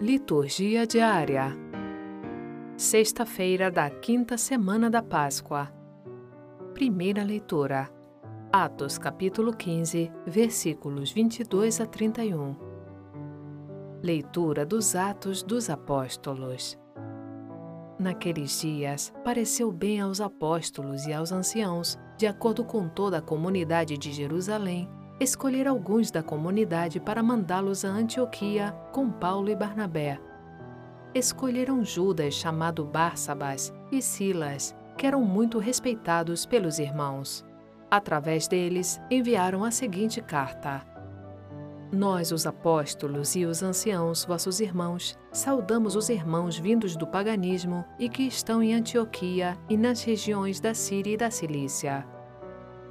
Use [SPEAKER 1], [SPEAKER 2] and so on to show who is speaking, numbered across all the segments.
[SPEAKER 1] Liturgia diária. Sexta-feira da quinta semana da Páscoa. Primeira leitura. Atos capítulo 15, versículos 22 a 31. Leitura dos Atos dos Apóstolos. Naqueles dias, pareceu bem aos apóstolos e aos anciãos, de acordo com toda a comunidade de Jerusalém, escolher alguns da comunidade para mandá-los a Antioquia com Paulo e Barnabé. Escolheram Judas, chamado Barsabas, e Silas, que eram muito respeitados pelos irmãos. Através deles, enviaram a seguinte carta: Nós, os apóstolos e os anciãos, vossos irmãos, saudamos os irmãos vindos do paganismo e que estão em Antioquia e nas regiões da Síria e da Cilícia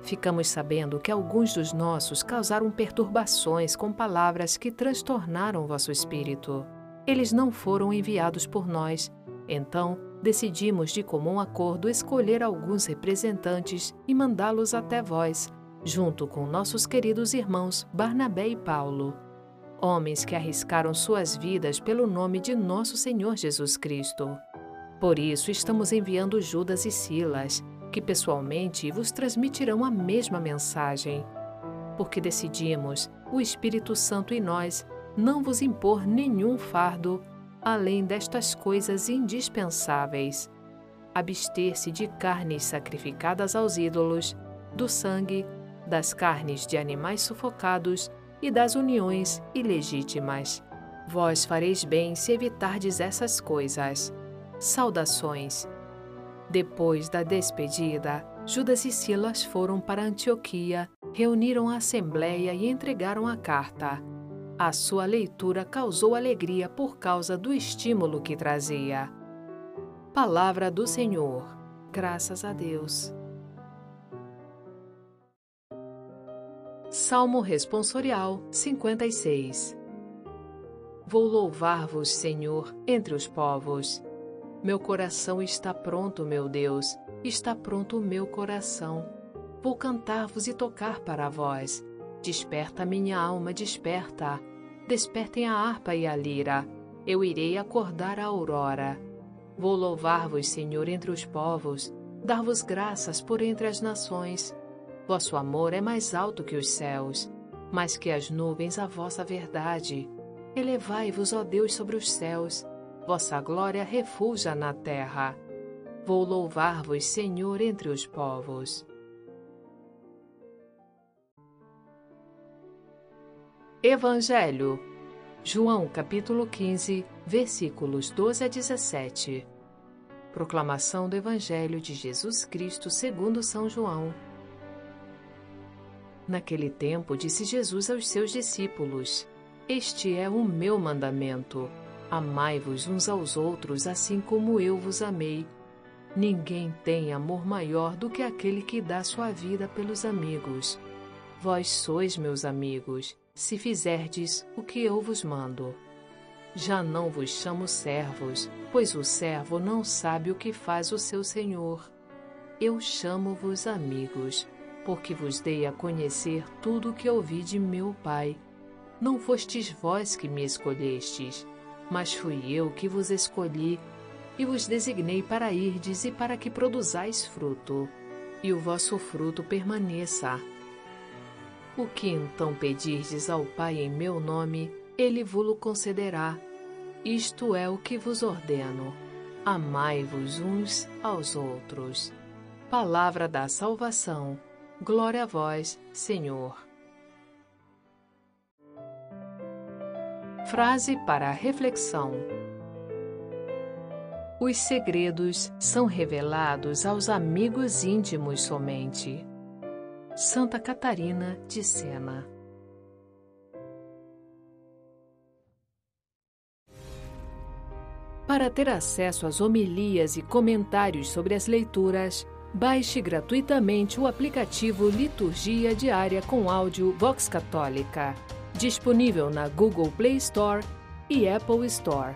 [SPEAKER 1] Ficamos sabendo que alguns dos nossos causaram perturbações com palavras que transtornaram vosso espírito. Eles não foram enviados por nós. Então, decidimos de comum acordo escolher alguns representantes e mandá-los até vós, junto com nossos queridos irmãos Barnabé e Paulo. Homens que arriscaram suas vidas pelo nome de nosso Senhor Jesus Cristo. Por isso, estamos enviando Judas e Silas que pessoalmente vos transmitirão a mesma mensagem. Porque decidimos, o Espírito Santo e nós, não vos impor nenhum fardo além destas coisas indispensáveis: abster-se de carnes sacrificadas aos ídolos, do sangue, das carnes de animais sufocados e das uniões ilegítimas. Vós fareis bem se evitardes essas coisas. Saudações. Depois da despedida, Judas e Silas foram para Antioquia, reuniram a assembleia e entregaram a carta. A sua leitura causou alegria por causa do estímulo que trazia. Palavra do Senhor. Graças a Deus. Salmo Responsorial 56 Vou louvar-vos, Senhor, entre os povos. Meu coração está pronto, meu Deus, está pronto o meu coração. Vou cantar-vos e tocar para vós. Desperta minha alma, desperta. Despertem a harpa e a lira. Eu irei acordar a aurora. Vou louvar-vos, Senhor, entre os povos, dar-vos graças por entre as nações. Vosso amor é mais alto que os céus, mais que as nuvens a vossa verdade. Elevai-vos, ó Deus, sobre os céus vossa glória refuja na terra. Vou louvar-vos, Senhor, entre os povos. Evangelho. João capítulo 15, versículos 12 a 17. Proclamação do Evangelho de Jesus Cristo segundo São João. Naquele tempo disse Jesus aos seus discípulos: Este é o meu mandamento Amai-vos uns aos outros assim como eu vos amei. Ninguém tem amor maior do que aquele que dá sua vida pelos amigos. Vós sois meus amigos, se fizerdes o que eu vos mando. Já não vos chamo servos, pois o servo não sabe o que faz o seu senhor. Eu chamo-vos amigos, porque vos dei a conhecer tudo o que ouvi de meu Pai. Não fostes vós que me escolhestes, mas fui eu que vos escolhi e vos designei para irdes e para que produzais fruto, e o vosso fruto permaneça. O que então pedirdes ao Pai em meu nome, ele vos concederá. Isto é o que vos ordeno. Amai-vos uns aos outros. Palavra da salvação. Glória a vós, Senhor. Frase para reflexão: Os segredos são revelados aos amigos íntimos somente. Santa Catarina de Sena. Para ter acesso às homilias e comentários sobre as leituras, baixe gratuitamente o aplicativo Liturgia Diária com áudio Vox Católica disponível na Google Play Store e Apple Store.